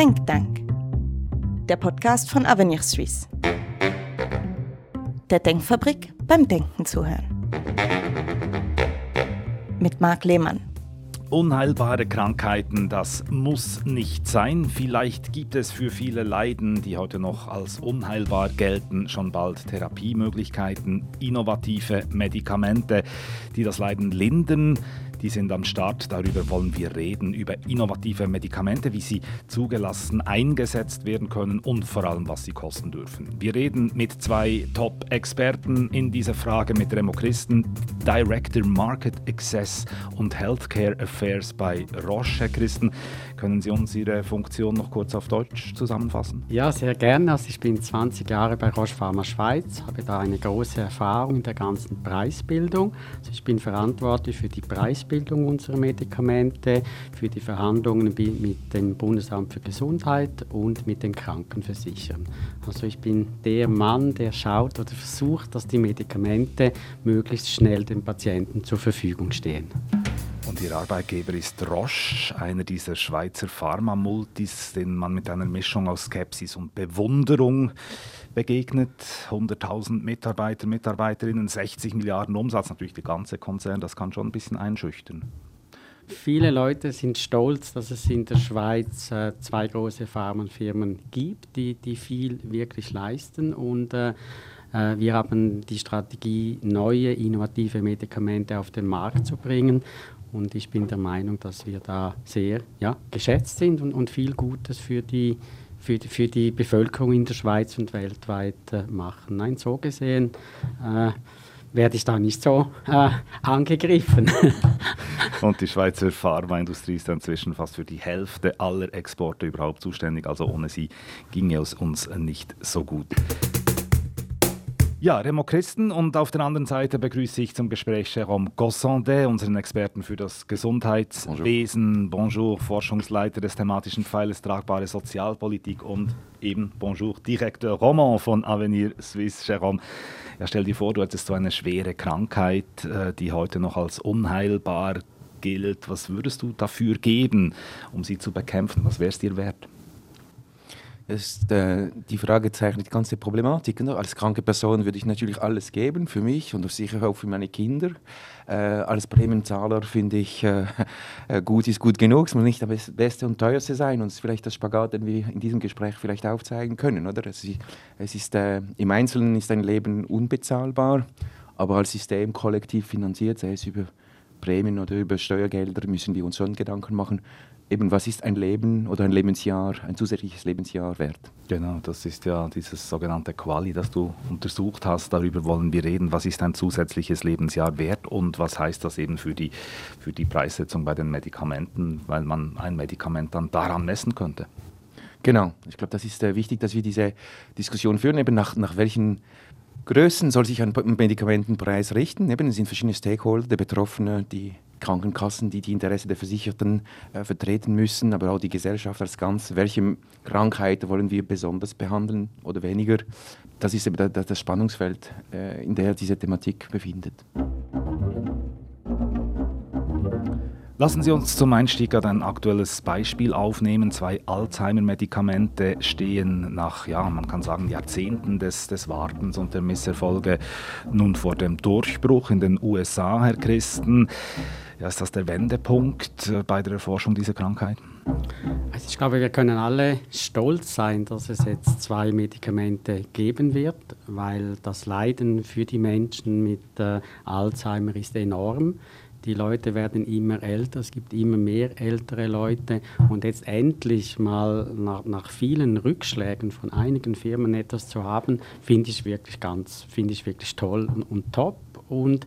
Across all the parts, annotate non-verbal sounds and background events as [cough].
Denktank, der Podcast von Avenir Suisse. Der Denkfabrik beim Denken zuhören. Mit Marc Lehmann. Unheilbare Krankheiten, das muss nicht sein. Vielleicht gibt es für viele Leiden, die heute noch als unheilbar gelten, schon bald Therapiemöglichkeiten, innovative Medikamente, die das Leiden lindern die sind am Start. Darüber wollen wir reden, über innovative Medikamente, wie sie zugelassen eingesetzt werden können und vor allem, was sie kosten dürfen. Wir reden mit zwei Top-Experten in dieser Frage, mit Remo Christen, Director Market Access und Healthcare Affairs bei Roche. Christen, können Sie uns Ihre Funktion noch kurz auf Deutsch zusammenfassen? Ja, sehr gerne. Also ich bin 20 Jahre bei Roche Pharma Schweiz, habe da eine große Erfahrung in der ganzen Preisbildung. Also ich bin verantwortlich für die Preisbildung unserer Medikamente, für die Verhandlungen mit dem Bundesamt für Gesundheit und mit den Krankenversicherern. Also ich bin der Mann, der schaut oder versucht, dass die Medikamente möglichst schnell den Patienten zur Verfügung stehen. Ihr Arbeitgeber ist Roche, einer dieser Schweizer Pharma-Multis, den man mit einer Mischung aus Skepsis und Bewunderung begegnet. 100.000 Mitarbeiter, Mitarbeiterinnen, 60 Milliarden Umsatz, natürlich der ganze Konzern, das kann schon ein bisschen einschüchtern. Viele Leute sind stolz, dass es in der Schweiz äh, zwei große Pharmafirmen gibt, die, die viel wirklich leisten. Und äh, äh, wir haben die Strategie, neue, innovative Medikamente auf den Markt zu bringen. Und ich bin der Meinung, dass wir da sehr ja, geschätzt sind und, und viel Gutes für die, für, die, für die Bevölkerung in der Schweiz und weltweit äh, machen. Nein, so gesehen äh, werde ich da nicht so äh, angegriffen. [laughs] und die Schweizer Pharmaindustrie ist inzwischen fast für die Hälfte aller Exporte überhaupt zuständig. Also ohne sie ginge es uns nicht so gut. Ja, Remo Christen und auf der anderen Seite begrüße ich zum Gespräch Jérôme Gossondet, unseren Experten für das Gesundheitswesen. Bonjour. Bonjour, Forschungsleiter des thematischen Pfeiles Tragbare Sozialpolitik und eben Bonjour, Direktor Roman von Avenir Suisse, Jérôme. Ja, stell dir vor, du hättest so eine schwere Krankheit, äh, die heute noch als unheilbar gilt. Was würdest du dafür geben, um sie zu bekämpfen? Was wäre es dir wert? Ist, äh, die Frage zeichnet die ganze Problematik. Ne? Als kranke Person würde ich natürlich alles geben für mich und sicher auch für meine Kinder. Äh, als Prämienzahler finde ich, äh, [laughs] äh, gut ist gut genug. Es muss nicht das Beste und Teuerste sein und es ist vielleicht das Spagat, den wir in diesem Gespräch vielleicht aufzeigen können. Oder? Es ist, es ist äh, Im Einzelnen ist ein Leben unbezahlbar, aber als System kollektiv finanziert, sei es über Prämien oder über Steuergelder, müssen wir uns schon Gedanken machen, eben, was ist ein Leben oder ein Lebensjahr, ein zusätzliches Lebensjahr wert? Genau, das ist ja dieses sogenannte Quali, das du untersucht hast. Darüber wollen wir reden. Was ist ein zusätzliches Lebensjahr wert und was heißt das eben für die, für die Preissetzung bei den Medikamenten, weil man ein Medikament dann daran messen könnte? Genau, ich glaube, das ist äh, wichtig, dass wir diese Diskussion führen, eben nach, nach welchen Größen soll sich ein Medikamentenpreis richten. Eben, es sind verschiedene Stakeholder, die Betroffenen, die Krankenkassen, die die Interessen der Versicherten äh, vertreten müssen, aber auch die Gesellschaft als Ganzes. Welche Krankheiten wollen wir besonders behandeln oder weniger? Das ist eben das Spannungsfeld, äh, in der diese Thematik befindet. Lassen Sie uns zum Einstieg ein aktuelles Beispiel aufnehmen. Zwei Alzheimer-Medikamente stehen nach, ja, man kann sagen, Jahrzehnten des, des Wartens und der Misserfolge nun vor dem Durchbruch in den USA, Herr Christen. Ja, ist das der Wendepunkt äh, bei der Erforschung dieser Krankheit? Also ich glaube, wir können alle stolz sein, dass es jetzt zwei Medikamente geben wird, weil das Leiden für die Menschen mit äh, Alzheimer ist enorm. Die Leute werden immer älter, es gibt immer mehr ältere Leute und jetzt endlich mal nach, nach vielen Rückschlägen von einigen Firmen etwas zu haben, finde ich wirklich ganz, finde ich wirklich toll und, und top und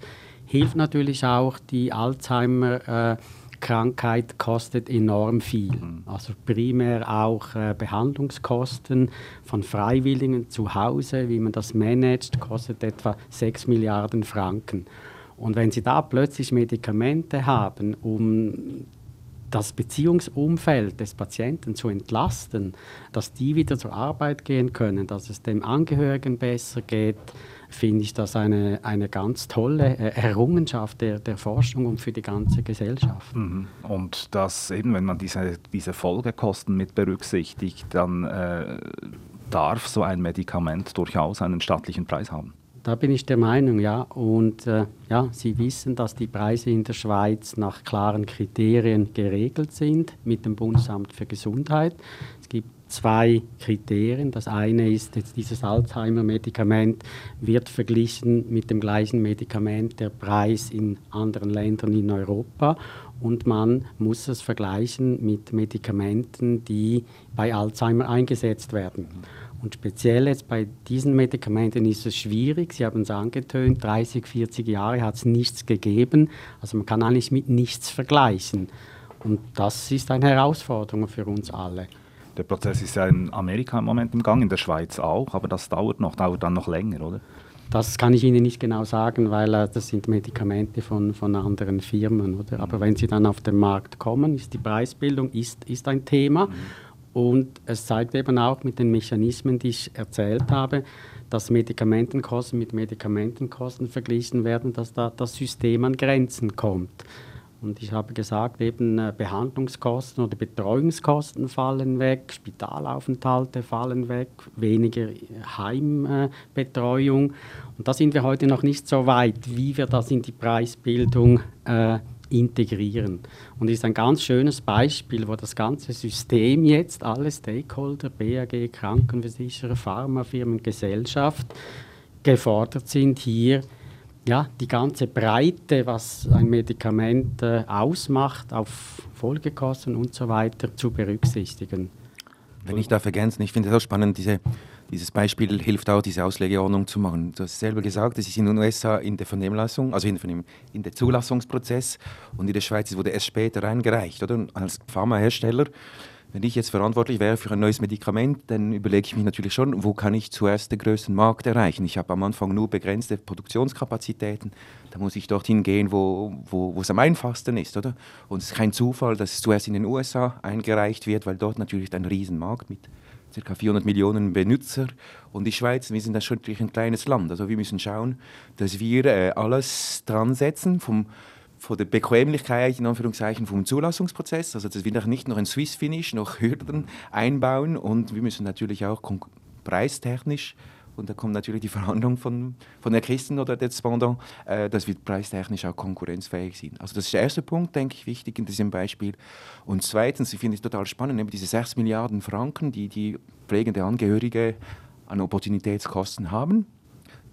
hilft natürlich auch die Alzheimer. Äh, Krankheit kostet enorm viel. Mhm. Also primär auch äh, Behandlungskosten von Freiwilligen zu Hause, wie man das managt, kostet etwa 6 Milliarden Franken. Und wenn Sie da plötzlich Medikamente haben, um das Beziehungsumfeld des Patienten zu entlasten, dass die wieder zur Arbeit gehen können, dass es dem Angehörigen besser geht, finde ich das eine, eine ganz tolle äh, Errungenschaft der, der Forschung und für die ganze Gesellschaft. Mhm. Und dass eben, wenn man diese, diese Folgekosten mit berücksichtigt, dann äh, darf so ein Medikament durchaus einen staatlichen Preis haben. Da bin ich der Meinung, ja. Und äh, ja, Sie wissen, dass die Preise in der Schweiz nach klaren Kriterien geregelt sind mit dem Bundesamt für Gesundheit. Es gibt zwei Kriterien. Das eine ist jetzt dieses Alzheimer-Medikament wird verglichen mit dem gleichen Medikament der Preis in anderen Ländern in Europa und man muss es vergleichen mit Medikamenten, die bei Alzheimer eingesetzt werden. Und speziell jetzt bei diesen Medikamenten ist es schwierig. Sie haben es angetönt, 30, 40 Jahre hat es nichts gegeben. Also man kann eigentlich mit nichts vergleichen. Und das ist eine Herausforderung für uns alle. Der Prozess ist ja in Amerika im Moment im Gang, in der Schweiz auch, aber das dauert noch, dauert dann noch länger, oder? Das kann ich Ihnen nicht genau sagen, weil äh, das sind Medikamente von, von anderen Firmen. Oder? Aber wenn sie dann auf den Markt kommen, ist die Preisbildung ist, ist ein Thema. Mhm. Und es zeigt eben auch mit den Mechanismen, die ich erzählt habe, dass Medikamentenkosten mit Medikamentenkosten verglichen werden, dass da das System an Grenzen kommt. Und ich habe gesagt, eben äh, Behandlungskosten oder Betreuungskosten fallen weg, Spitalaufenthalte fallen weg, weniger Heimbetreuung. Und da sind wir heute noch nicht so weit, wie wir das in die Preisbildung äh, integrieren. Und ist ein ganz schönes Beispiel, wo das ganze System jetzt, alle Stakeholder, BAG, Krankenversicherer, Pharmafirmen, Gesellschaft, gefordert sind, hier ja, die ganze Breite, was ein Medikament äh, ausmacht, auf Folgekosten und so weiter zu berücksichtigen. Wenn ich darf ergänzen, ich finde es auch spannend, diese dieses Beispiel hilft auch, diese Auslegeordnung zu machen. Du hast selber gesagt, es ist in den USA in der Vernehmlassung, also in, in der Zulassungsprozess und in der Schweiz wurde es später eingereicht. Oder? Als Pharmahersteller, wenn ich jetzt verantwortlich wäre für ein neues Medikament, dann überlege ich mich natürlich schon, wo kann ich zuerst den größten Markt erreichen. Ich habe am Anfang nur begrenzte Produktionskapazitäten, da muss ich dorthin gehen, wo, wo, wo es am einfachsten ist. Oder? Und es ist kein Zufall, dass es zuerst in den USA eingereicht wird, weil dort natürlich ein Riesenmarkt mit ca. 400 Millionen Benutzer. Und die Schweiz, wir sind natürlich ein kleines Land. Also wir müssen schauen, dass wir äh, alles dran setzen, vom, von der Bequemlichkeit in Anführungszeichen vom Zulassungsprozess, also dass wir nicht noch ein Swiss Finish, noch Hürden einbauen und wir müssen natürlich auch preistechnisch und da kommt natürlich die Verhandlung von, von der Christen oder der Spendant, äh, dass wir preistechnisch auch konkurrenzfähig sind. Also das ist der erste Punkt, denke ich, wichtig in diesem Beispiel. Und zweitens, ich finde es total spannend, nämlich diese 6 Milliarden Franken, die die pflegende Angehörige an Opportunitätskosten haben.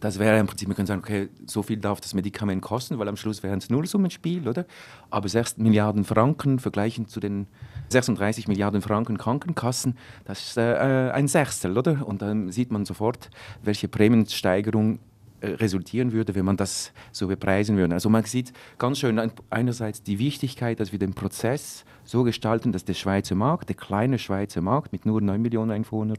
Das wäre im Prinzip, man könnte sagen, okay, so viel darf das Medikament kosten, weil am Schluss wäre es Nullsummenspiel, oder? Aber 6 Milliarden Franken vergleichen zu den 36 Milliarden Franken Krankenkassen, das ist äh, ein Sechstel, oder? Und dann sieht man sofort, welche Prämiensteigerung äh, resultieren würde, wenn man das so bepreisen würde. Also man sieht ganz schön einerseits die Wichtigkeit, dass wir den Prozess so gestalten, dass der Schweizer Markt, der kleine Schweizer Markt mit nur 9 Millionen Einwohnern,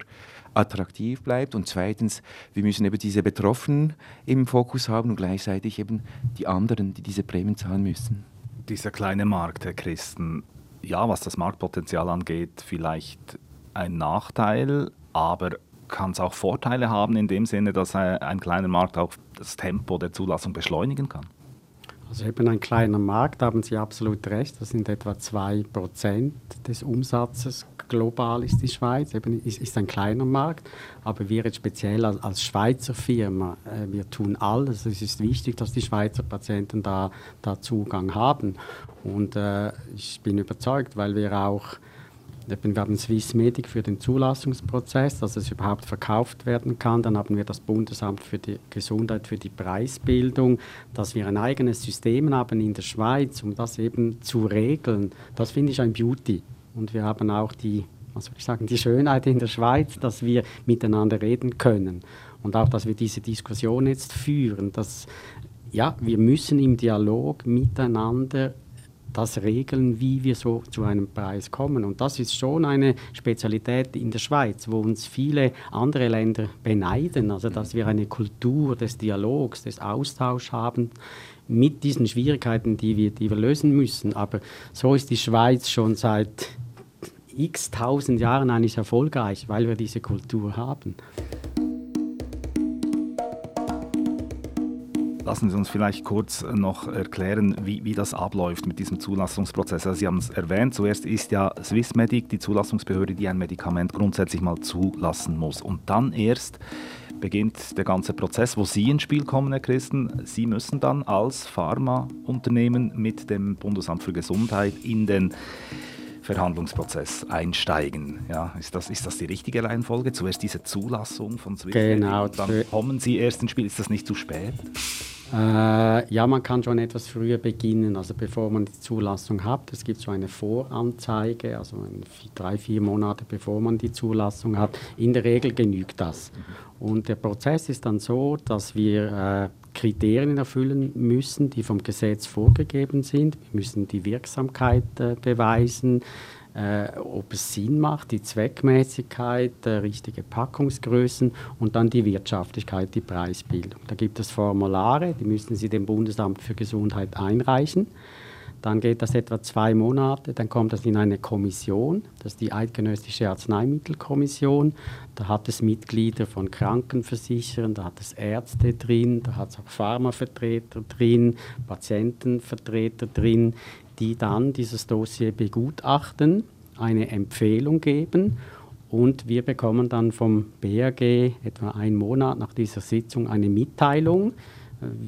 attraktiv bleibt. Und zweitens, wir müssen eben diese Betroffenen im Fokus haben und gleichzeitig eben die anderen, die diese Prämien zahlen müssen. Dieser kleine Markt, Herr Christen, ja, was das Marktpotenzial angeht, vielleicht ein Nachteil, aber kann es auch Vorteile haben in dem Sinne, dass ein kleiner Markt auch das Tempo der Zulassung beschleunigen kann? Also eben ein kleiner Markt, haben Sie absolut recht, das sind etwa 2% des Umsatzes. Global ist die Schweiz, eben ist, ist ein kleiner Markt, aber wir jetzt speziell als, als Schweizer Firma, äh, wir tun alles. Es ist wichtig, dass die Schweizer Patienten da, da Zugang haben. Und äh, ich bin überzeugt, weil wir auch wir haben Swiss Medic für den Zulassungsprozess, dass es überhaupt verkauft werden kann. Dann haben wir das Bundesamt für die Gesundheit für die Preisbildung, dass wir ein eigenes System haben in der Schweiz, um das eben zu regeln. Das finde ich ein Beauty. Und wir haben auch die, was soll ich sagen, die Schönheit in der Schweiz, dass wir miteinander reden können. Und auch, dass wir diese Diskussion jetzt führen, dass ja, wir müssen im Dialog miteinander das regeln, wie wir so zu einem Preis kommen. Und das ist schon eine Spezialität in der Schweiz, wo uns viele andere Länder beneiden, also dass wir eine Kultur des Dialogs, des Austauschs haben mit diesen Schwierigkeiten, die wir, die wir lösen müssen. Aber so ist die Schweiz schon seit x tausend Jahren eigentlich erfolgreich, weil wir diese Kultur haben. Lassen Sie uns vielleicht kurz noch erklären, wie, wie das abläuft mit diesem Zulassungsprozess. Also Sie haben es erwähnt, zuerst ist ja Swissmedic die Zulassungsbehörde, die ein Medikament grundsätzlich mal zulassen muss. Und dann erst beginnt der ganze Prozess, wo Sie ins Spiel kommen, Herr Christen. Sie müssen dann als Pharmaunternehmen mit dem Bundesamt für Gesundheit in den Verhandlungsprozess einsteigen. Ja, ist, das, ist das die richtige Reihenfolge? Zuerst diese Zulassung von Swift genau, dann kommen Sie erst ins Spiel. Ist das nicht zu spät? Äh, ja, man kann schon etwas früher beginnen, also bevor man die Zulassung hat. Es gibt so eine Voranzeige, also drei, vier Monate bevor man die Zulassung hat. In der Regel genügt das. Mhm. Und der Prozess ist dann so, dass wir äh, Kriterien erfüllen müssen, die vom Gesetz vorgegeben sind. Wir müssen die Wirksamkeit äh, beweisen, äh, ob es Sinn macht, die Zweckmäßigkeit, äh, richtige Packungsgrößen und dann die Wirtschaftlichkeit, die Preisbildung. Da gibt es Formulare, die müssen Sie dem Bundesamt für Gesundheit einreichen. Dann geht das etwa zwei Monate, dann kommt das in eine Kommission, das ist die Eidgenössische Arzneimittelkommission. Da hat es Mitglieder von Krankenversicherern, da hat es Ärzte drin, da hat es auch Pharmavertreter drin, Patientenvertreter drin, die dann dieses Dossier begutachten, eine Empfehlung geben und wir bekommen dann vom BAG etwa einen Monat nach dieser Sitzung eine Mitteilung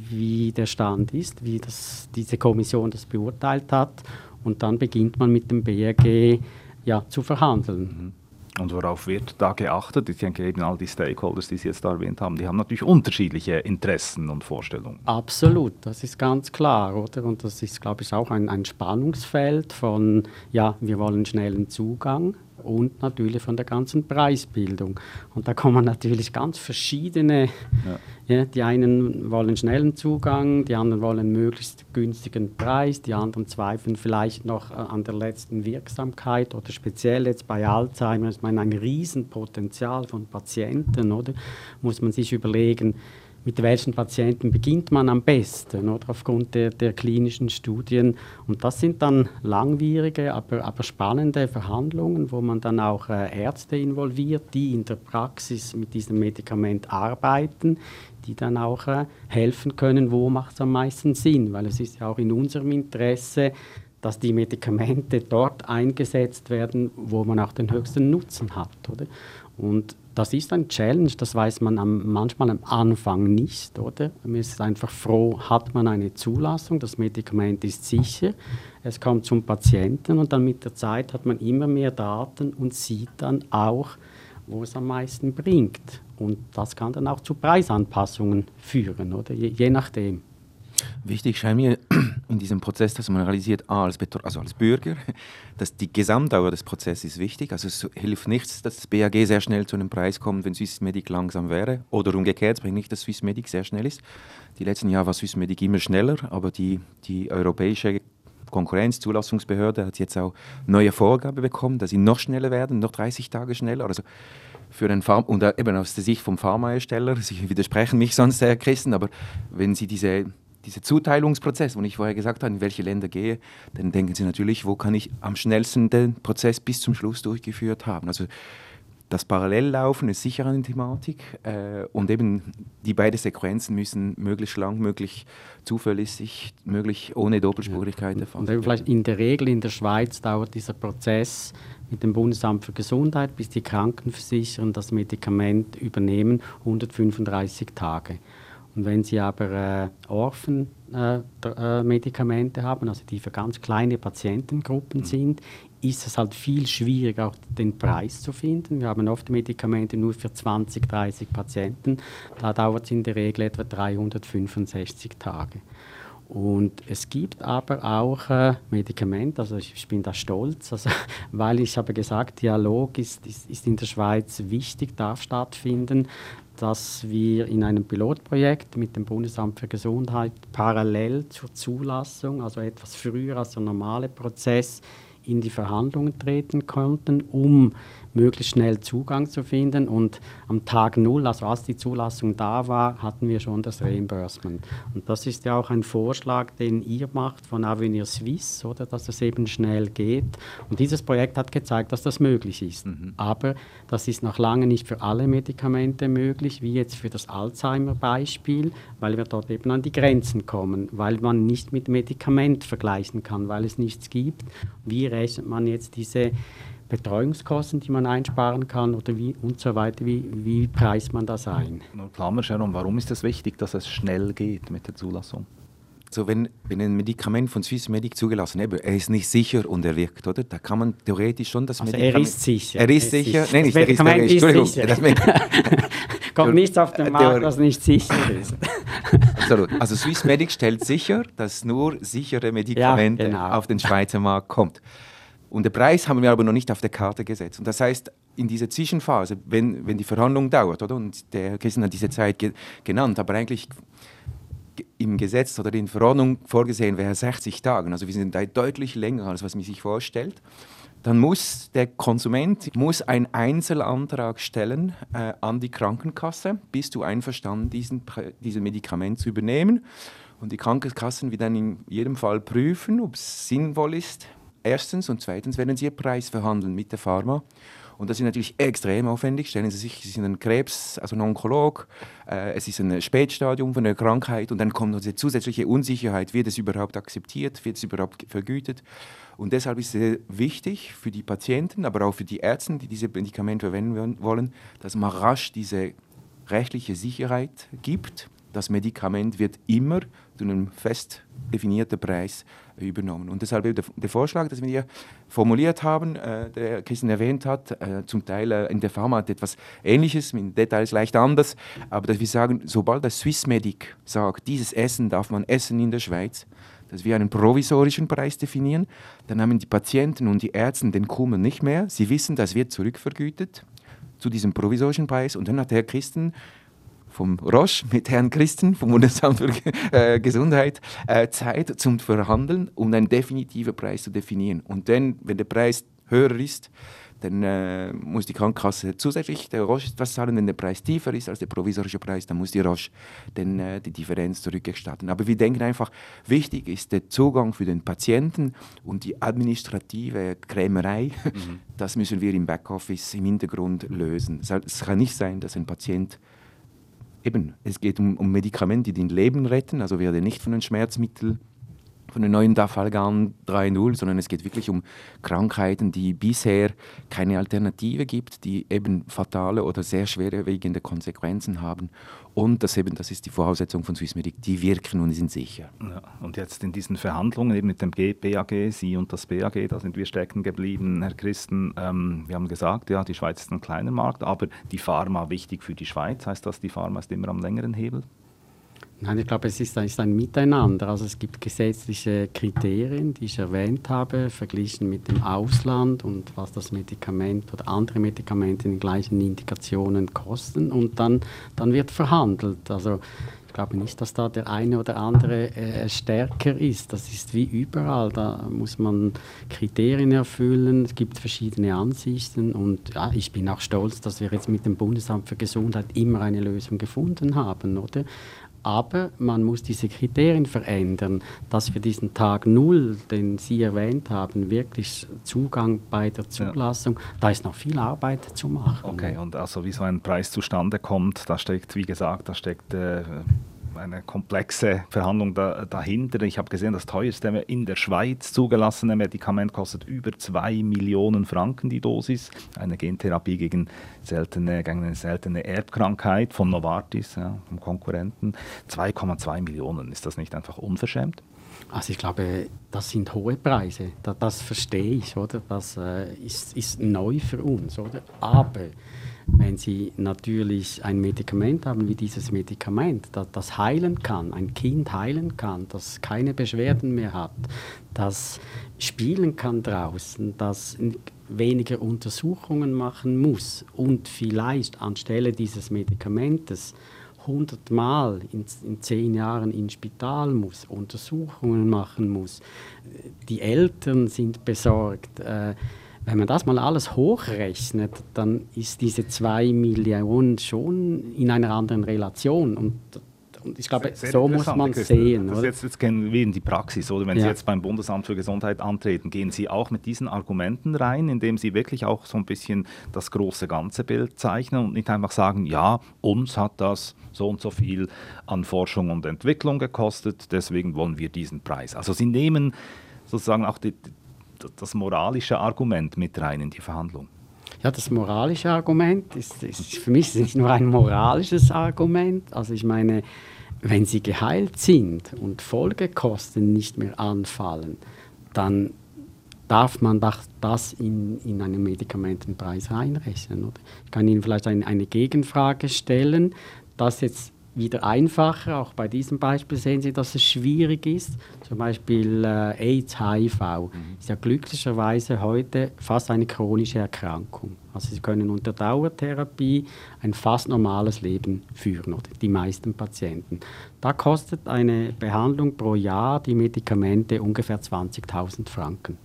wie der Stand ist, wie das, diese Kommission das beurteilt hat. Und dann beginnt man mit dem BRG ja, zu verhandeln. Mhm. Und worauf wird da geachtet? Ich denke eben all die Stakeholders, die Sie jetzt da erwähnt haben, die haben natürlich unterschiedliche Interessen und Vorstellungen. Absolut, das ist ganz klar, oder? Und das ist, glaube ich, auch ein, ein Spannungsfeld von, ja, wir wollen schnellen Zugang, und natürlich von der ganzen Preisbildung. Und da kommen natürlich ganz verschiedene, ja. ja. die einen wollen schnellen Zugang, die anderen wollen möglichst günstigen Preis, die anderen zweifeln vielleicht noch äh, an der letzten Wirksamkeit oder speziell jetzt bei Alzheimer ist man ein Riesenpotenzial von Patienten, oder? Muss man sich überlegen, mit welchen Patienten beginnt man am besten, oder aufgrund der, der klinischen Studien. Und das sind dann langwierige, aber, aber spannende Verhandlungen, wo man dann auch äh, Ärzte involviert, die in der Praxis mit diesem Medikament arbeiten, die dann auch äh, helfen können, wo macht es am meisten Sinn, weil es ist ja auch in unserem Interesse, dass die Medikamente dort eingesetzt werden, wo man auch den höchsten Nutzen hat. Oder? Und das ist ein Challenge, das weiß man am, manchmal am Anfang nicht, oder? Man ist einfach froh, hat man eine Zulassung, das Medikament ist sicher, es kommt zum Patienten und dann mit der Zeit hat man immer mehr Daten und sieht dann auch, wo es am meisten bringt. Und das kann dann auch zu Preisanpassungen führen, oder? Je, je nachdem. Wichtig scheint mir [clears throat] in diesem Prozess, dass man realisiert, A, als, also als Bürger, [laughs] dass die Gesamtdauer des Prozesses ist wichtig. Also es hilft nichts, dass das BAG sehr schnell zu einem Preis kommt, wenn Swissmedic langsam wäre. Oder umgekehrt, es bringt nicht, dass Swissmedic sehr schnell ist. Die letzten Jahre war Swissmedic immer schneller, aber die, die europäische Konkurrenzzulassungsbehörde hat jetzt auch neue Vorgaben bekommen, dass sie noch schneller werden, noch 30 Tage schneller. Also für den Pharma und eben aus der Sicht vom Pharmahersteller, [laughs] Sie widersprechen mich sonst, Herr Christen, aber wenn Sie diese dieser Zuteilungsprozess, wo ich vorher gesagt habe, in welche Länder gehe, dann denken Sie natürlich, wo kann ich am schnellsten den Prozess bis zum Schluss durchgeführt haben. Also das Parallellaufen ist sicher eine Thematik äh, und eben die beiden Sequenzen müssen möglichst lang, möglichst zuverlässig, möglich ohne Doppelspurigkeit erfahren. Und vielleicht in der Regel in der Schweiz dauert dieser Prozess mit dem Bundesamt für Gesundheit, bis die Krankenversicherer das Medikament übernehmen, 135 Tage. Und wenn Sie aber äh, Orphan-Medikamente äh, äh, haben, also die für ganz kleine Patientengruppen mhm. sind, ist es halt viel schwieriger, auch den Preis zu finden. Wir haben oft Medikamente nur für 20, 30 Patienten. Da dauert es in der Regel etwa 365 Tage. Und es gibt aber auch äh, Medikamente, also ich, ich, bin da stolz, also, [laughs] weil ich habe gesagt, Dialog ist, ist, ist in der Schweiz wichtig, darf stattfinden dass wir in einem Pilotprojekt mit dem Bundesamt für Gesundheit parallel zur Zulassung, also etwas früher als der normale Prozess, in die Verhandlungen treten konnten, um möglichst schnell Zugang zu finden. Und am Tag Null, also als die Zulassung da war, hatten wir schon das Reimbursement. Und das ist ja auch ein Vorschlag, den ihr macht von Avenir Suisse, oder, dass es eben schnell geht. Und dieses Projekt hat gezeigt, dass das möglich ist. Mhm. Aber das ist noch lange nicht für alle Medikamente möglich, wie jetzt für das Alzheimer-Beispiel, weil wir dort eben an die Grenzen kommen, weil man nicht mit Medikament vergleichen kann, weil es nichts gibt. Wie rechnet man jetzt diese Betreuungskosten, die man einsparen kann oder wie und so weiter, wie, wie preist man das ein? Klammer, Sharon, warum ist es wichtig, dass es schnell geht mit der Zulassung? So, wenn, wenn ein Medikament von Swissmedic zugelassen ist, er ist nicht sicher und er wirkt, oder? Da kann man theoretisch schon das also Medikament... er ist sicher. Er ist sicher. Nein, nicht er ist, er ist, Entschuldigung. Sicher. Das [laughs] Kommt nichts auf den Markt, was nicht sicher [laughs] ist. Absolut. Also Swissmedic stellt sicher, dass nur sichere Medikamente ja, genau. auf den Schweizer Markt kommt. Und den Preis haben wir aber noch nicht auf der Karte gesetzt. Und das heißt, in dieser Zwischenphase, wenn, wenn die Verhandlung dauert, oder? Und der Christian hat diese Zeit ge genannt, aber eigentlich im Gesetz oder in Verordnung vorgesehen wäre 60 Tage. Also wir sind da deutlich länger, als was man sich vorstellt. Dann muss der Konsument muss einen Einzelantrag stellen äh, an die Krankenkasse. Bist du einverstanden, diesen, diesen Medikament zu übernehmen? Und die Krankenkassen werden dann in jedem Fall prüfen, ob es sinnvoll ist, Erstens und zweitens werden Sie Ihr Preis verhandeln mit der Pharma. Und das ist natürlich extrem aufwendig. Stellen Sie sich, Sie sind ein Krebs, also ein Onkolog, äh, es ist ein Spätstadium von einer Krankheit und dann kommt noch diese zusätzliche Unsicherheit, wird es überhaupt akzeptiert, wird es überhaupt vergütet. Und deshalb ist es wichtig für die Patienten, aber auch für die Ärzte, die diese Medikamente verwenden wollen, dass man rasch diese rechtliche Sicherheit gibt. Das Medikament wird immer zu einem fest definierten Preis übernommen. Und deshalb der, Vorschlag, den wir hier formuliert haben, äh, der Christian erwähnt hat, äh, zum Teil äh, in der Pharma etwas Ähnliches, mit Details leicht anders, aber dass wir sagen, sobald das Swissmedic sagt, dieses Essen darf man essen in der Schweiz, dass wir einen provisorischen Preis definieren, dann haben die Patienten und die Ärzte den Kummer nicht mehr. Sie wissen, das wird zurückvergütet zu diesem provisorischen Preis. Und dann hat Herr Christen vom Roche mit Herrn Christen vom Bundesamt für äh, Gesundheit äh, Zeit zum Verhandeln, um einen definitiven Preis zu definieren. Und dann, wenn der Preis höher ist, dann äh, muss die Krankenkasse zusätzlich der Roche etwas zahlen. Wenn der Preis tiefer ist als der provisorische Preis, dann muss die Roche dann, äh, die Differenz zurückgestatten. Aber wir denken einfach, wichtig ist der Zugang für den Patienten und die administrative Krämerei. Mhm. [laughs] Das müssen wir im Backoffice im Hintergrund lösen. Es kann nicht sein, dass ein Patient eben, es geht um, um Medikamente, die den Leben retten. Also werde nicht von einem Schmerzmittel von den neuen Dafalgan 3.0, sondern es geht wirklich um Krankheiten, die bisher keine Alternative gibt, die eben fatale oder sehr schwerwiegende Konsequenzen haben. Und das, eben, das ist die Voraussetzung von Swissmedic, die wirken und sind sicher. Ja, und jetzt in diesen Verhandlungen eben mit dem BAG, Sie und das BAG, da sind wir stecken geblieben, Herr Christen. Ähm, wir haben gesagt, ja, die Schweiz ist ein kleiner Markt, aber die Pharma wichtig für die Schweiz. Heißt das, die Pharma ist immer am längeren Hebel? Nein, ich glaube, es ist ein, ist ein, Miteinander. Also es gibt gesetzliche Kriterien, die ich erwähnt habe, verglichen mit dem Ausland und was das Medikament oder andere Medikamente in den gleichen Indikationen kosten. Und dann, dann wird verhandelt. Also ich glaube nicht, dass da der eine oder andere äh, stärker ist. Das ist wie überall. Da muss man Kriterien erfüllen. Es gibt verschiedene Ansichten. Und ja, ich bin auch stolz, dass wir jetzt mit dem Bundesamt für Gesundheit immer eine Lösung gefunden haben. Oder? Aber man muss diese Kriterien verändern, dass für diesen Tag Null, den Sie erwähnt haben, wirklich Zugang bei der Zulassung, ja. da ist noch viel Arbeit zu machen. Okay, und also wie so ein Preis zustande kommt, da steckt, wie gesagt, da steckt äh, eine komplexe Verhandlung da, dahinter. Ich habe gesehen, das teuerste in der Schweiz zugelassene Medikament kostet über 2 Millionen Franken die Dosis. Eine Gentherapie gegen, seltene, gegen eine seltene Erbkrankheit von Novartis, ja, vom Konkurrenten. 2,2 Millionen. Ist das nicht einfach unverschämt? Also ich glaube, das sind hohe Preise. Das, das verstehe ich, oder? Das äh, ist, ist neu für uns, oder? Aber wenn Sie natürlich ein Medikament haben wie dieses Medikament, das, das heilen kann, ein Kind heilen kann, das keine Beschwerden mehr hat, das spielen kann draußen, das weniger Untersuchungen machen muss und vielleicht anstelle dieses Medikamentes 100 Mal in, in zehn Jahren ins Spital muss, Untersuchungen machen muss. Die Eltern sind besorgt. Äh, Wenn man das mal alles hochrechnet, dann ist diese 2 Millionen schon in einer anderen Relation. Und und ich glaube, sehr, sehr so muss man es sehen. Das jetzt, jetzt gehen wir in die Praxis, oder? Wenn ja. Sie jetzt beim Bundesamt für Gesundheit antreten, gehen Sie auch mit diesen Argumenten rein, indem Sie wirklich auch so ein bisschen das große ganze Bild zeichnen und nicht einfach sagen, ja, uns hat das so und so viel an Forschung und Entwicklung gekostet, deswegen wollen wir diesen Preis. Also Sie nehmen sozusagen auch die, das moralische Argument mit rein in die Verhandlung. Ja, das moralische Argument ist, ist für mich nicht nur ein moralisches Argument. Also ich meine, wenn sie geheilt sind und Folgekosten nicht mehr anfallen, dann darf man das in, in einen Medikamentenpreis reinrechnen. Oder? Ich kann Ihnen vielleicht ein, eine Gegenfrage stellen, dass jetzt wieder einfacher. Auch bei diesem Beispiel sehen Sie, dass es schwierig ist. Zum Beispiel äh, AIDS, HIV mhm. ist ja glücklicherweise heute fast eine chronische Erkrankung. Also Sie können unter Dauertherapie ein fast normales Leben führen, oder die meisten Patienten. Da kostet eine Behandlung pro Jahr die Medikamente ungefähr 20.000 Franken.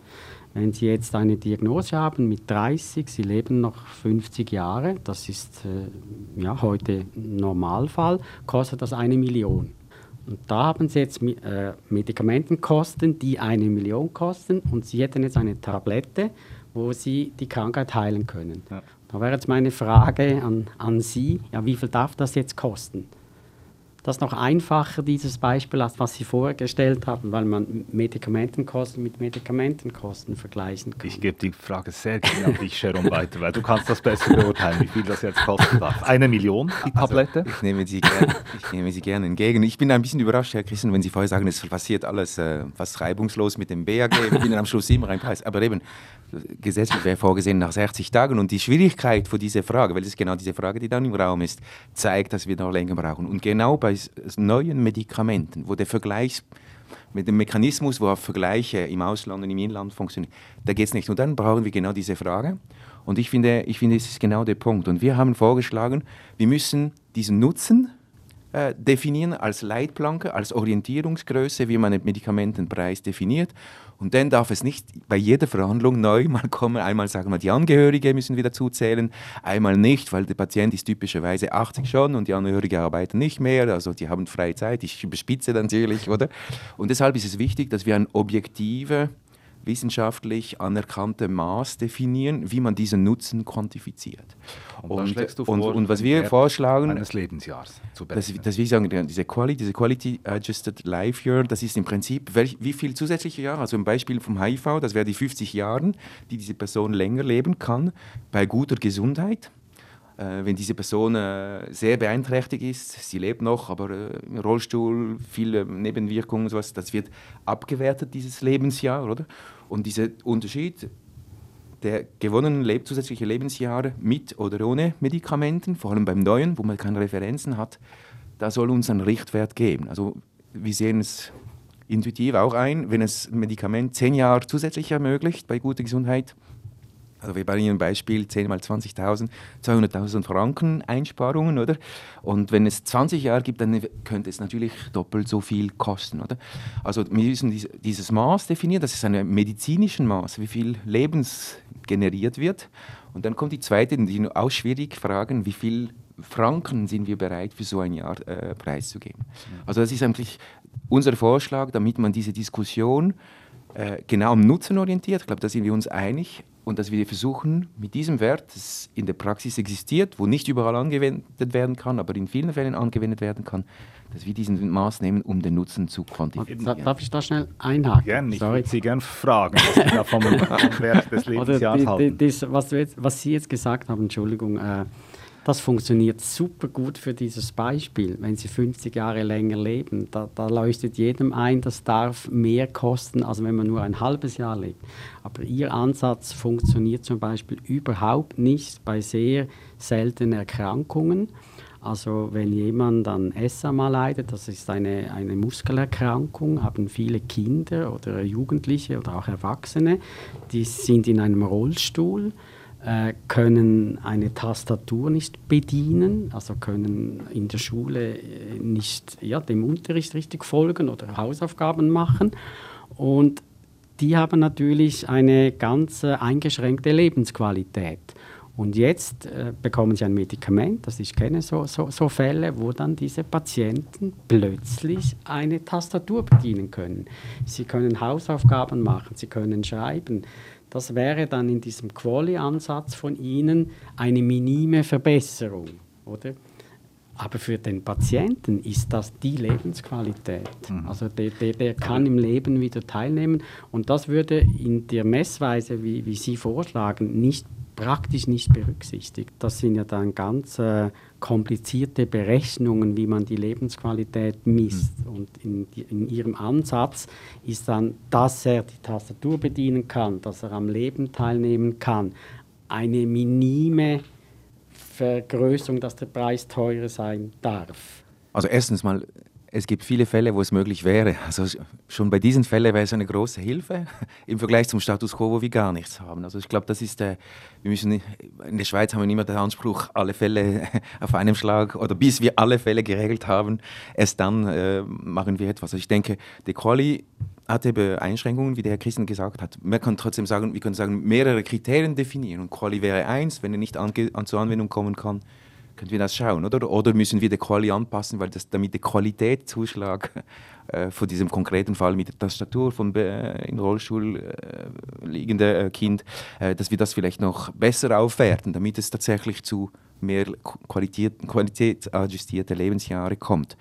Wenn Sie jetzt eine Diagnose haben mit 30, Sie leben noch 50 Jahre, das ist äh, ja, heute Normalfall, kostet das eine Million. Und da haben Sie jetzt äh, Medikamentenkosten, die eine Million kosten und Sie hätten jetzt eine Tablette, wo Sie die Krankheit heilen können. Ja. Da wäre jetzt meine Frage an, an Sie, ja, wie viel darf das jetzt kosten? Das noch einfacher, dieses Beispiel, als was Sie vorgestellt haben, weil man Medikamentenkosten mit Medikamentenkosten vergleichen kann. Ich gebe die Frage sehr gerne an dich, Sharon, weiter, weil du kannst das besser beurteilen, wie viel das jetzt kosten darf. Eine Million, die also, Tablette? Also, ich, nehme sie gerne, ich nehme sie gerne entgegen. Ich bin ein bisschen überrascht, Herr Christen, wenn Sie vorher sagen, es passiert alles äh, fast reibungslos mit dem BAG, wir finden am Schluss immer ein Preis. Aber eben, gesetzlich wäre vorgesehen nach 60 Tagen. Und die Schwierigkeit für diese Frage, weil es genau diese Frage, die dann im Raum ist, zeigt, dass wir noch länger brauchen. Und genau bei neuen Medikamenten, wo der Vergleich mit dem Mechanismus, wo Vergleiche im Ausland und im Inland funktionieren, da geht es nicht. Und dann brauchen wir genau diese Frage. Und ich finde, ich finde, es ist genau der Punkt. Und wir haben vorgeschlagen, wir müssen diesen Nutzen äh, definieren als Leitplanke, als Orientierungsgröße, wie man den Medikamentenpreis definiert. Und dann darf es nicht bei jeder Verhandlung neu mal kommen, einmal sagen wir, die Angehörige müssen wieder zuzählen, einmal nicht, weil der Patient ist typischerweise 80 schon und die Angehörige arbeiten nicht mehr, also die haben freie Zeit, ich überspitze natürlich, oder? Und deshalb ist es wichtig, dass wir eine objektive wissenschaftlich anerkannte Maß definieren, wie man diesen Nutzen quantifiziert. Und, und, und, und was wir vorschlagen, eines Lebensjahres zu dass, dass wir sagen, diese Quality, diese Quality Adjusted Life Year, das ist im Prinzip, welch, wie viel zusätzliche Jahre, also ein Beispiel vom HIV, das wäre die 50 Jahre, die diese Person länger leben kann, bei guter Gesundheit äh, wenn diese Person äh, sehr beeinträchtigt ist, sie lebt noch, aber äh, im Rollstuhl, viele Nebenwirkungen, sowas, das wird abgewertet, dieses Lebensjahr, oder? Und dieser Unterschied der gewonnenen leb zusätzlichen Lebensjahre mit oder ohne Medikamenten, vor allem beim neuen, wo man keine Referenzen hat, da soll uns ein Richtwert geben. Also wir sehen es intuitiv auch ein, wenn es Medikament zehn Jahre zusätzlich ermöglicht bei guter Gesundheit, also wir bei ein Beispiel, 10 mal 20.000, 200.000 Franken Einsparungen, oder? Und wenn es 20 Jahre gibt, dann könnte es natürlich doppelt so viel kosten, oder? Also wir müssen dieses Maß definieren, das ist ein medizinisches Maß, wie viel Lebens generiert wird. Und dann kommt die zweite, die auch schwierig fragen, wie viel Franken sind wir bereit für so ein Jahr äh, preiszugeben. Also das ist eigentlich unser Vorschlag, damit man diese Diskussion äh, genau am Nutzen orientiert. Ich glaube, da sind wir uns einig und dass wir versuchen, mit diesem Wert, das in der Praxis existiert, wo nicht überall angewendet werden kann, aber in vielen Fällen angewendet werden kann, dass wir diesen Maß nehmen, um den Nutzen zu quantifizieren. Darf ich da schnell einhaken? Gerne, ich würde Sie gerne fragen, was Sie da vom [laughs] Wert des Lebensjahres halten. Das, was, jetzt, was, Sie jetzt gesagt haben, Entschuldigung, äh, das funktioniert super gut für dieses Beispiel. Wenn Sie 50 Jahre länger leben, da, da, leuchtet jedem ein, das darf mehr kosten, als wenn man nur ein halbes Jahr lebt. Aber Ihr Ansatz funktioniert zum Beispiel überhaupt nicht bei sehr seltenen Erkrankungen. Also wenn jemand an SMA leidet, das ist eine, eine Muskelerkrankung, haben viele Kinder oder Jugendliche oder auch Erwachsene, die sind in einem Rollstuhl können eine Tastatur nicht bedienen, also können in der Schule äh, nicht ja, dem Unterricht richtig folgen oder Hausaufgaben machen. Und die haben natürlich eine ganz äh, eingeschränkte Lebensqualität. Und jetzt äh, bekommen sie ein Medikament, das ich kenne so, so, so, Fälle, wo dann diese Patienten plötzlich eine Tastatur bedienen können. Sie können Hausaufgaben machen, sie können schreiben. Das wäre dann in diesem Quali-Ansatz von Ihnen eine minime Verbesserung, oder? Aber für den Patienten ist das die Lebensqualität. Mhm. Also der, der, der, kann im Leben wieder teilnehmen. Und das würde in der Messweise, wie, wie Sie vorschlagen, nicht praktisch nicht berücksichtigt. Das sind ja dann ganz äh, komplizierte Berechnungen, wie man die Lebensqualität misst. Mhm. Und in, in, ihrem Ansatz ist dann, dass er die Tastatur bedienen kann, dass er am Leben teilnehmen kann, eine minime Vergrößerung, dass der Preis teurer sein darf. Also erstens mal es gibt viele Fälle, wo es möglich wäre. Also schon bei diesen Fällen wäre es eine große Hilfe [laughs] im Vergleich zum Status quo, wo wir gar nichts haben. Also ich glaube, das ist der, wir müssen in der Schweiz haben wir immer den Anspruch, alle Fälle [laughs] auf einem Schlag oder bis wir alle Fälle geregelt haben, erst dann äh, machen wir etwas. Also ich denke, die Quali hat eben Einschränkungen, wie der Herr Christen gesagt hat. Man kann trotzdem sagen, wir können sagen, mehrere Kriterien definieren und Quali wäre eins, wenn er nicht an, an zur Anwendung kommen kann, können wir das schauen, oder? Oder müssen wir die Quali anpassen, weil das, damit der Qualitätszuschlag äh, von diesem konkreten Fall mit der Tastatur von äh, im Rollstuhl äh, liegenden äh, Kind, dass wir das vielleicht noch besser aufwerten, damit es tatsächlich zu mehr Qualität, qualitätsadjustierte Lebensjahre kommt.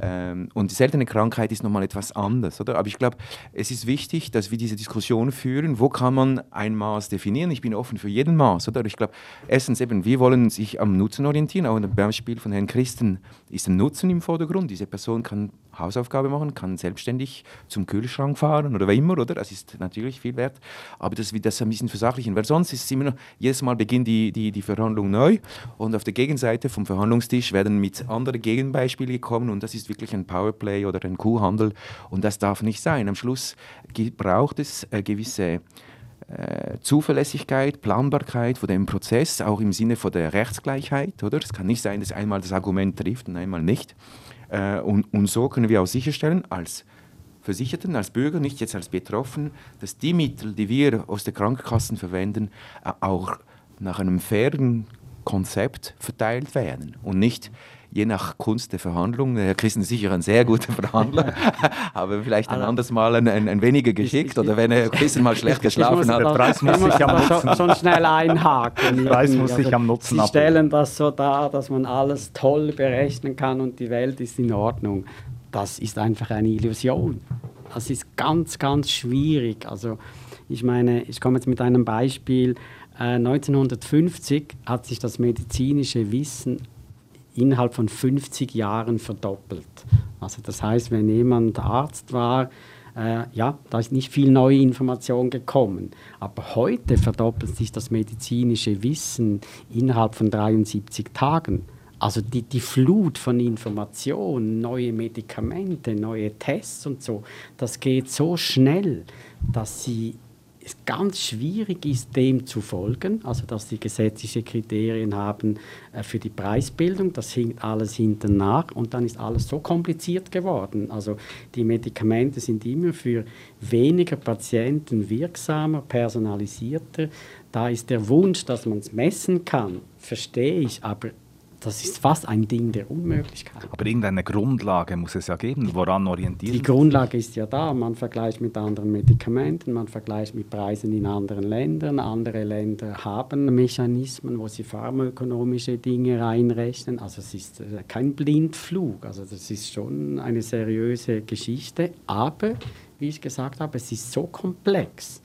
Ähm, und die seltene Krankheit ist nochmal etwas anders, oder? Aber ich glaube, es ist wichtig, dass wir diese Diskussion führen, wo kann man ein Maß definieren? Ich bin offen für jeden Maß, oder? Ich glaube, erstens eben, wir wollen sich am Nutzen orientieren, auch in dem Beispiel von Herrn Christen ist ein Nutzen im Vordergrund. Diese Person kann Hausaufgabe machen, kann selbstständig zum Kühlschrank fahren oder wie immer, oder? Das ist natürlich viel wert. Aber dass wir das ein bisschen versachlichen, weil sonst ist es immer noch, jedes Mal beginnt die, die, die Verhandlung neu und auf der Gegenseite vom Verhandlungstisch werden mit anderen Gegenbeispielen gekommen und das ist wirklich ein Powerplay oder ein Kuhhandel und das darf nicht sein. Am Schluss braucht es äh, gewisse äh, Zuverlässigkeit, Planbarkeit von dem Prozess, auch im Sinne von der Rechtsgleichheit. Oder? Es kann nicht sein, dass einmal das Argument trifft und einmal nicht. Äh, und, und so können wir auch sicherstellen, als Versicherten, als Bürger, nicht jetzt als Betroffenen, dass die Mittel, die wir aus den Krankenkassen verwenden, auch nach einem fairen Konzept verteilt werden und nicht je nach Kunst der Verhandlung. Herr Christen ist sicher ein sehr guter Verhandler, [laughs] aber vielleicht ein anderes Mal ein, ein, ein weniger geschickt ich, ich, oder wenn Herr Christen mal schlecht geschlafen hat. Der [laughs] Preis muss sich am Nutzen. Schon schnell einhaken. Der Preis muss sich also, am Nutzen Sie stellen das so dar, dass man alles toll berechnen kann und die Welt ist in Ordnung. Das ist einfach eine Illusion. Das ist ganz, ganz schwierig. Also ich meine, ich komme jetzt mit einem Beispiel. 1950 äh, hat sich das medizinische Wissen innerhalb von 50 Jahren verdoppelt. Also das heißt, wenn jemand Arzt war, äh, ja, da ist nicht viel neue Information gekommen. Aber heute verdoppelt sich das medizinische Wissen innerhalb von 73 Tagen. Also die, die Flut von Informationen, neue Medikamente, neue Tests und so, das geht so schnell, dass sie ganz schwierig ist, dem zu folgen, also dass sie gesetzliche Kriterien haben äh, für die Preisbildung, das hinkt alles hinten nach und dann ist alles so kompliziert geworden. Also die Medikamente sind immer für weniger Patienten wirksamer, personalisierter. Da ist der Wunsch, dass man es messen kann, verstehe ich, aber das ist fast ein Ding der Unmöglichkeit. Aber irgendeine Grundlage muss es ja geben, woran orientieren Die Grundlage ist ja da. Man vergleicht mit anderen Medikamenten, man vergleicht mit Preisen in anderen Ländern. Andere Länder haben Mechanismen, wo sie pharmaökonomische Dinge reinrechnen. Also es ist äh, kein Blindflug. Also das ist schon eine seriöse Geschichte. Aber, wie ich gesagt habe, es ist so komplex.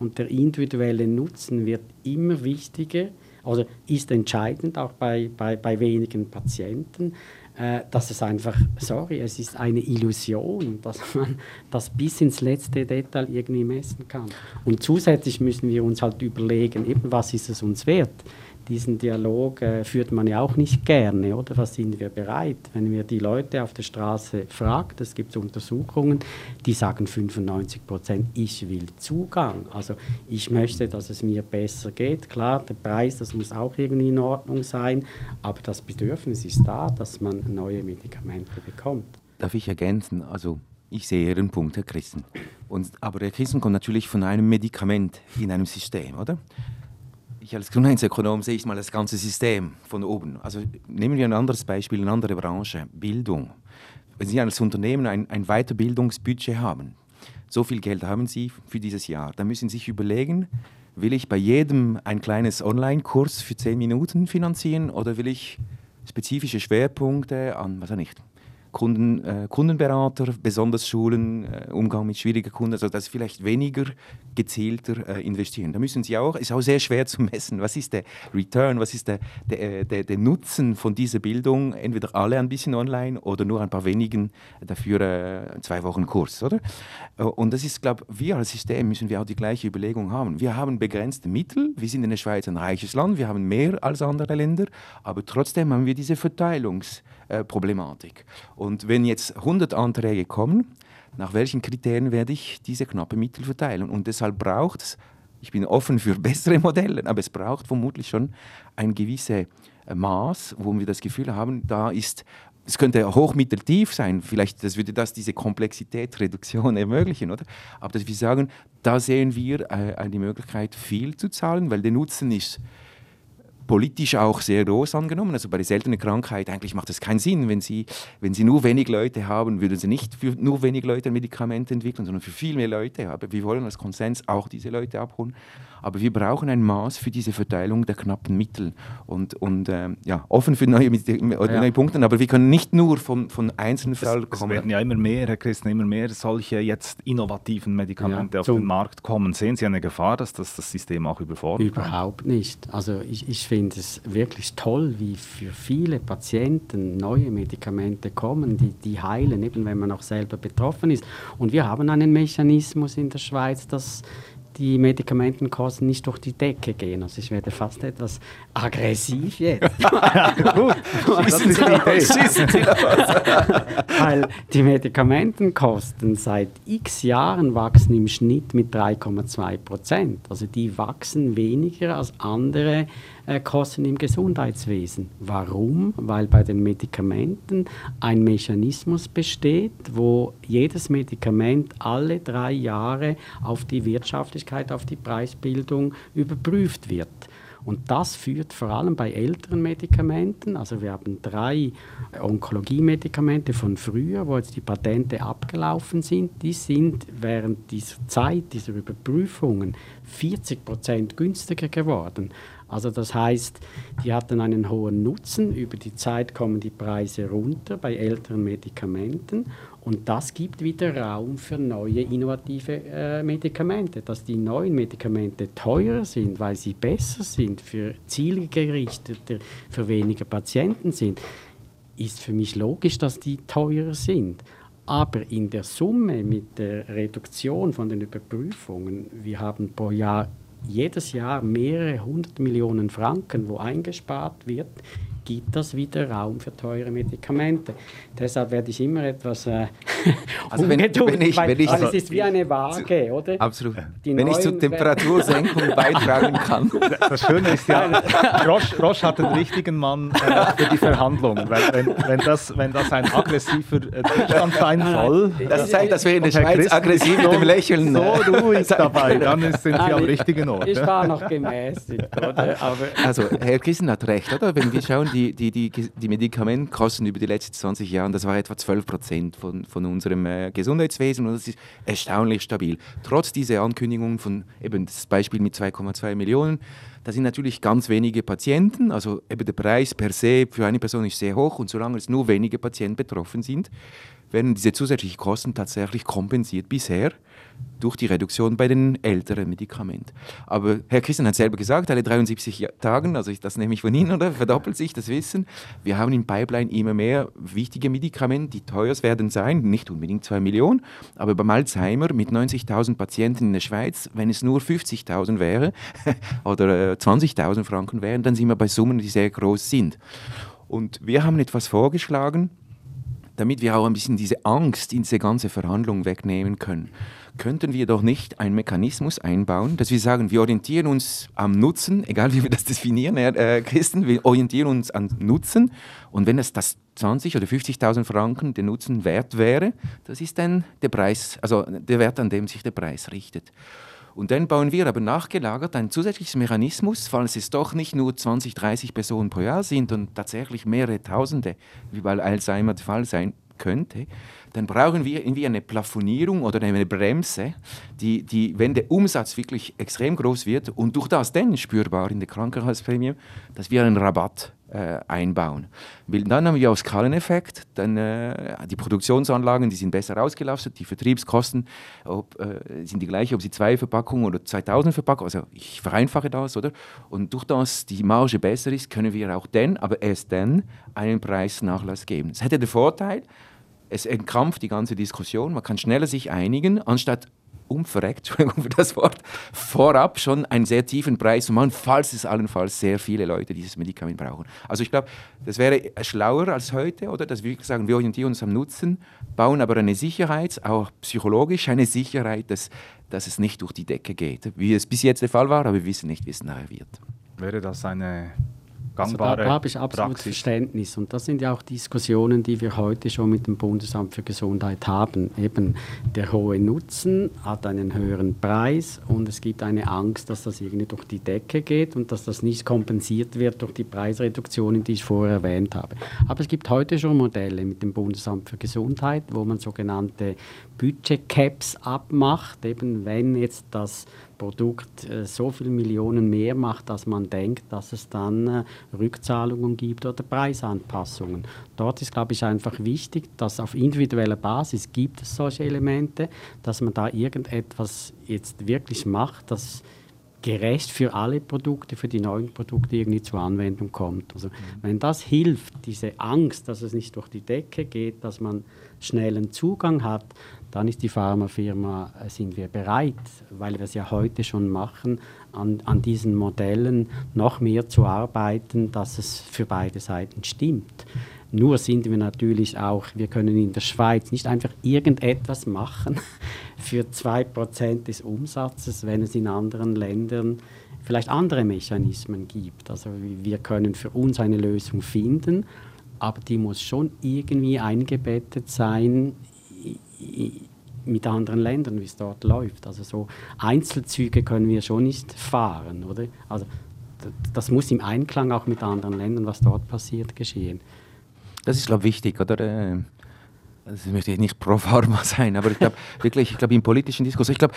Und der individuelle Nutzen wird immer wichtiger also ist entscheidend auch bei, bei, bei wenigen Patienten, äh, dass es einfach, sorry, es ist eine Illusion, dass man das bis ins letzte Detail irgendwie messen kann. Und zusätzlich müssen wir uns halt überlegen, eben was ist es uns wert? Diesen Dialog äh, führt man ja auch nicht gerne, oder? Was sind wir bereit? Wenn wir die Leute auf der Straße fragt, es gibt Untersuchungen, die sagen 95 Prozent, ich will Zugang. Also ich möchte, dass es mir besser geht. Klar, der Preis, das muss auch irgendwie in Ordnung sein, aber das Bedürfnis ist da, dass man neue Medikamente bekommt. Darf ich ergänzen? Also Ich sehe Ihren Punkt, Herr Christen. Und, aber Herr Christen kommt natürlich von einem Medikament in einem System, oder? Ich als Gesundheitsökonom sehe ich mal das ganze System von oben. Also nehmen wir ein anderes Beispiel, eine andere Branche, Bildung. Wenn Sie als Unternehmen ein, ein Weiterbildungsbudget haben, so viel Geld haben Sie für dieses Jahr, dann müssen Sie sich überlegen, will ich bei jedem ein kleines Online-Kurs für zehn Minuten finanzieren oder will ich spezifische Schwerpunkte an, was auch nicht, Kunden, äh, Kundenberater, besonders Schulen, äh, Umgang mit schwierigen Kunden, also das vielleicht weniger gezielter äh, investieren. Da müssen Sie auch, ist auch sehr schwer zu messen, was ist der Return, was ist der, der, äh, der, der Nutzen von dieser Bildung, entweder alle ein bisschen online oder nur ein paar wenigen dafür äh, zwei Wochen Kurs, oder? Äh, und das ist, glaube wir als System müssen wir auch die gleiche Überlegung haben. Wir haben begrenzte Mittel, wir sind in der Schweiz ein reiches Land, wir haben mehr als andere Länder, aber trotzdem haben wir diese Verteilungsproblematik. Und wenn jetzt 100 Anträge kommen, nach welchen Kriterien werde ich diese knappen Mittel verteilen? Und deshalb braucht es, ich bin offen für [laughs] bessere Modelle, aber es braucht vermutlich schon ein gewisses äh, Maß, wo wir das Gefühl haben, da ist es könnte hochmitteltief sein, vielleicht das würde das diese Komplexitätsreduktion [laughs] ermöglichen, oder? Aber dass wir sagen, da sehen wir äh, eine Möglichkeit, viel zu zahlen, weil der Nutzen ist politisch auch sehr groß angenommen. Also bei der seltenen Krankheit eigentlich macht es keinen Sinn, wenn Sie, wenn Sie nur wenig Leute haben, würden Sie nicht für nur wenig Leute ein Medikament entwickeln, sondern für viel mehr Leute. Aber wir wollen als Konsens auch diese Leute abholen. Aber wir brauchen ein Maß für diese Verteilung der knappen Mittel und, und äh, ja, offen für neue, neue ja. Punkte. Aber wir können nicht nur von, von einzelnen Fällen kommen. Es werden ja immer mehr, Herr Christen, immer mehr solche jetzt innovativen Medikamente ja, auf den Markt kommen. Sehen Sie eine Gefahr, dass das das System auch überfordert? Überhaupt nicht. Also ich, ich finde es wirklich toll, wie für viele Patienten neue Medikamente kommen, die, die heilen, eben wenn man auch selber betroffen ist. Und wir haben einen Mechanismus in der Schweiz, dass die Medikamentenkosten nicht durch die Decke gehen. Also ich werde fast etwas aggressiv jetzt. [laughs] Gut, schießen Sie los. Schießen Sie los. Weil die Medikamentenkosten seit x Jahren wachsen im Schnitt mit 3,2 Prozent. Also die wachsen weniger als andere Kosten im Gesundheitswesen. Warum? Weil bei den Medikamenten ein Mechanismus besteht, wo jedes Medikament alle drei Jahre auf die Wirtschaftlichkeit, auf die Preisbildung überprüft wird. Und das führt vor allem bei älteren Medikamenten, also wir haben drei Onkologie-Medikamente von früher, wo jetzt die Patente abgelaufen sind, die sind während dieser Zeit, dieser Überprüfungen 40 Prozent günstiger geworden. Also das heißt, die hatten einen hohen Nutzen, über die Zeit kommen die Preise runter bei älteren Medikamenten und das gibt wieder Raum für neue innovative äh, Medikamente, dass die neuen Medikamente teurer sind, weil sie besser sind, für zielgerichtete, für weniger Patienten sind, ist für mich logisch, dass die teurer sind. Aber in der Summe mit der Reduktion von den Überprüfungen, wir haben pro Jahr jedes Jahr mehrere hundert Millionen Franken, wo eingespart wird, gibt das wieder Raum für teure Medikamente. Deshalb werde ich immer etwas äh, [laughs] also wenn, wenn ich, weil, wenn ich, also es ist wie eine Waage, zu, oder? Absolut. Die wenn ich zur Temperatursenkung [laughs] beitragen kann. Das Schöne ist ja, Roche, Roche hat den richtigen Mann äh, für die Verhandlungen. Weil, wenn, wenn, das, wenn das ein aggressiver äh, Zustand sein soll. Das zeigt, dass wir in der Schweiz aggressiv mit dem Lächeln. So ruhig [laughs] dabei, dann sind Sie am richtigen Ort. Ich war noch gemäßigt, oder? Aber also, Herr Kissen hat recht, oder? Wenn wir schauen, die, die, die, die Medikamentenkosten über die letzten 20 Jahre, das war etwa 12 Prozent von, von unserem äh, Gesundheitswesen und das ist erstaunlich stabil. Trotz dieser Ankündigungen von eben das Beispiel mit 2,2 Millionen, da sind natürlich ganz wenige Patienten, also eben der Preis per se für eine Person ist sehr hoch und solange es nur wenige Patienten betroffen sind, werden diese zusätzlichen Kosten tatsächlich kompensiert bisher durch die Reduktion bei den älteren Medikamenten. Aber Herr Christian hat selber gesagt, alle 73 Tagen, also ich, das nehme ich von Ihnen, oder verdoppelt sich das Wissen. Wir haben im Pipeline immer mehr wichtige Medikamente, die teuer werden sein, nicht unbedingt 2 Millionen, aber beim Alzheimer mit 90.000 Patienten in der Schweiz, wenn es nur 50.000 wäre [laughs] oder 20.000 äh, Franken wären, dann sind wir bei Summen, die sehr groß sind. Und wir haben etwas vorgeschlagen, damit wir auch ein bisschen diese Angst in diese ganze Verhandlung wegnehmen können könnten wir doch nicht einen Mechanismus einbauen, dass wir sagen, wir orientieren uns am Nutzen, egal wie wir das definieren, äh, Christen, wir orientieren uns am Nutzen und wenn es das 20 oder 50.000 Franken der Nutzen wert wäre, das ist dann der Preis, also der Wert, an dem sich der Preis richtet. Und dann bauen wir aber nachgelagert einen zusätzlichen Mechanismus, falls es doch nicht nur 20, 30 Personen pro Jahr sind und tatsächlich mehrere Tausende, wie bei Alzheimer der Fall sein könnte, dann brauchen wir irgendwie eine Plafonierung oder eine Bremse, die, die, wenn der Umsatz wirklich extrem groß wird und durch das dann spürbar in der Krankenhausprämie, dass wir einen Rabatt äh, einbauen. Dann haben wir auch Skaleneffekt, dann äh, die Produktionsanlagen, die sind besser ausgelastet, die Vertriebskosten ob, äh, sind die gleichen, ob sie zwei Verpackungen oder 2000 Verpackungen, also ich vereinfache das, oder? Und durch das die Marge besser ist, können wir auch dann, aber erst dann, einen Preisnachlass geben. Das hätte den Vorteil, es entkrampft die ganze Diskussion, man kann schneller sich einigen, anstatt umverreckt, [laughs] Entschuldigung für das Wort, vorab schon einen sehr tiefen Preis zu machen, falls es allenfalls sehr viele Leute dieses Medikament brauchen. Also ich glaube, das wäre schlauer als heute, oder? Dass wir sagen, wir orientieren uns am Nutzen, bauen aber eine Sicherheit, auch psychologisch eine Sicherheit, dass, dass es nicht durch die Decke geht, wie es bis jetzt der Fall war, aber wir wissen nicht, wie es nachher wird. Wäre das eine gangbare also da, da habe ich absolut Praxis. Verständnis. Und das sind ja auch Diskussionen, die wir heute schon mit dem Bundesamt für Gesundheit haben. Eben der hohe Nutzen hat einen höheren Preis und es gibt eine Angst, dass das irgendwie durch die Decke geht und dass das nicht kompensiert wird durch die Preisreduktionen, die ich vorher erwähnt habe. Aber es gibt heute schon Modelle mit dem Bundesamt für Gesundheit, wo man sogenannte Budget-Caps abmacht, eben wenn jetzt das Produkt äh, so viele Millionen mehr macht, dass man denkt, dass es dann äh, Rückzahlungen gibt oder Preisanpassungen. Dort ist, glaube ich, einfach wichtig, dass auf individueller Basis gibt es solche Elemente, dass man da irgendetwas jetzt wirklich macht, das gerecht für alle Produkte, für die neuen Produkte irgendwie zur Anwendung kommt. Also mhm. wenn das hilft, diese Angst, dass es nicht durch die Decke geht, dass man schnellen Zugang hat, dann ist die Pharmafirma, äh, sind wir bereit, weil wir es ja heute schon machen, an, an diesen Modellen noch mehr zu arbeiten, dass es für beide Seiten stimmt. Nur sind wir natürlich auch, wir können in der Schweiz nicht einfach irgendetwas machen [laughs] für 2% des Umsatzes, wenn es in anderen Ländern vielleicht andere Mechanismen gibt. Also wir können für uns eine Lösung finden, aber die muss schon irgendwie eingebettet sein mit anderen Ländern, wie es dort läuft. Also so Einzelzüge können wir schon nicht fahren, oder? Also das muss im Einklang auch mit anderen Ländern, was dort passiert, geschehen. Das ist, glaube ich, wichtig, oder? Äh, das möchte ich nicht pro Pharma [laughs] sein, aber ich glaube wirklich, ich glaube im politischen Diskurs, ich glaube,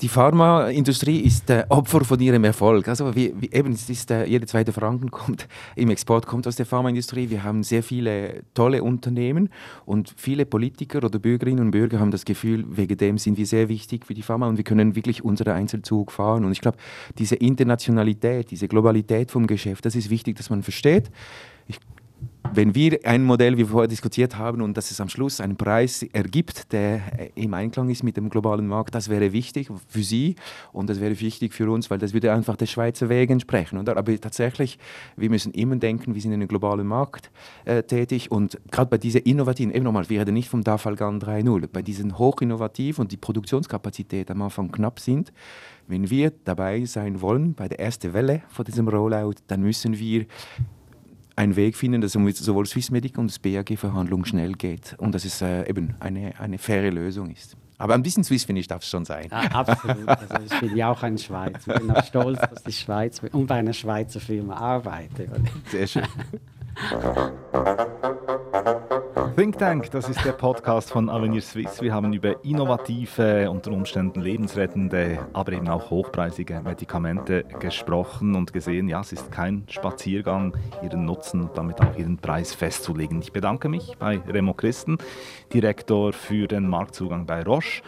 die Pharmaindustrie ist äh, Opfer von ihrem Erfolg. Also wie, wie eben, es ist, äh, jede zweite Franken kommt im Export kommt aus der Pharmaindustrie. Wir haben sehr viele tolle Unternehmen und viele Politiker oder Bürgerinnen und Bürger haben das Gefühl, wegen dem sind wir sehr wichtig für die Pharma und wir können wirklich unseren Einzelzug fahren. Und ich glaube, diese Internationalität, diese Globalität vom Geschäft, das ist wichtig, dass man versteht. Ich wenn wir ein Modell, wie wir vorher diskutiert haben, und dass es am Schluss einen Preis ergibt, der im Einklang ist mit dem globalen Markt, das wäre wichtig für Sie und das wäre wichtig für uns, weil das würde einfach der Schweizer Weg entsprechen. Oder? Aber tatsächlich, wir müssen immer denken, wir sind in einem globalen Markt äh, tätig und gerade bei diesen innovativen, eben nochmal, wir reden nicht vom Dafalgan 3.0, bei diesen hochinnovativen und die Produktionskapazität am Anfang knapp sind, wenn wir dabei sein wollen bei der ersten Welle von diesem Rollout, dann müssen wir einen Weg finden, dass sowohl Swissmedic und das BAG-Verhandlung schnell geht und dass es äh, eben eine, eine faire Lösung ist. Aber ein bisschen Swiss, finde ich, darf es schon sein. Ja, absolut. Also ich bin ja auch ein Schweizer. Ich bin auch stolz, dass ich Schweiz und bei einer Schweizer Firma arbeite. Sehr schön. [laughs] Think Tank, das ist der Podcast von Avenir Swiss. Wir haben über innovative, unter Umständen lebensrettende, aber eben auch hochpreisige Medikamente gesprochen und gesehen, ja, es ist kein Spaziergang, ihren Nutzen und damit auch ihren Preis festzulegen. Ich bedanke mich bei Remo Christen, Direktor für den Marktzugang bei Roche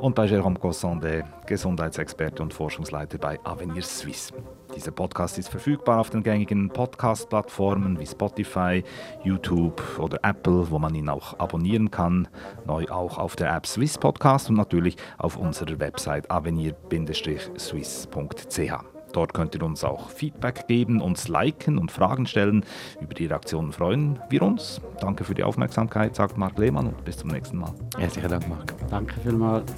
und bei Jérôme Cossonde, Gesundheitsexperte und Forschungsleiter bei Avenir Suisse. Dieser Podcast ist verfügbar auf den gängigen Podcast-Plattformen wie Spotify, YouTube oder Apple, wo man ihn auch abonnieren kann. Neu auch auf der App Swiss Podcast und natürlich auf unserer Website avenir-swiss.ch. Dort könnt ihr uns auch Feedback geben, uns liken und Fragen stellen. Über die Reaktionen freuen wir uns. Danke für die Aufmerksamkeit, sagt Marc Lehmann und bis zum nächsten Mal. Herzlichen Dank, Marc. Danke vielmals.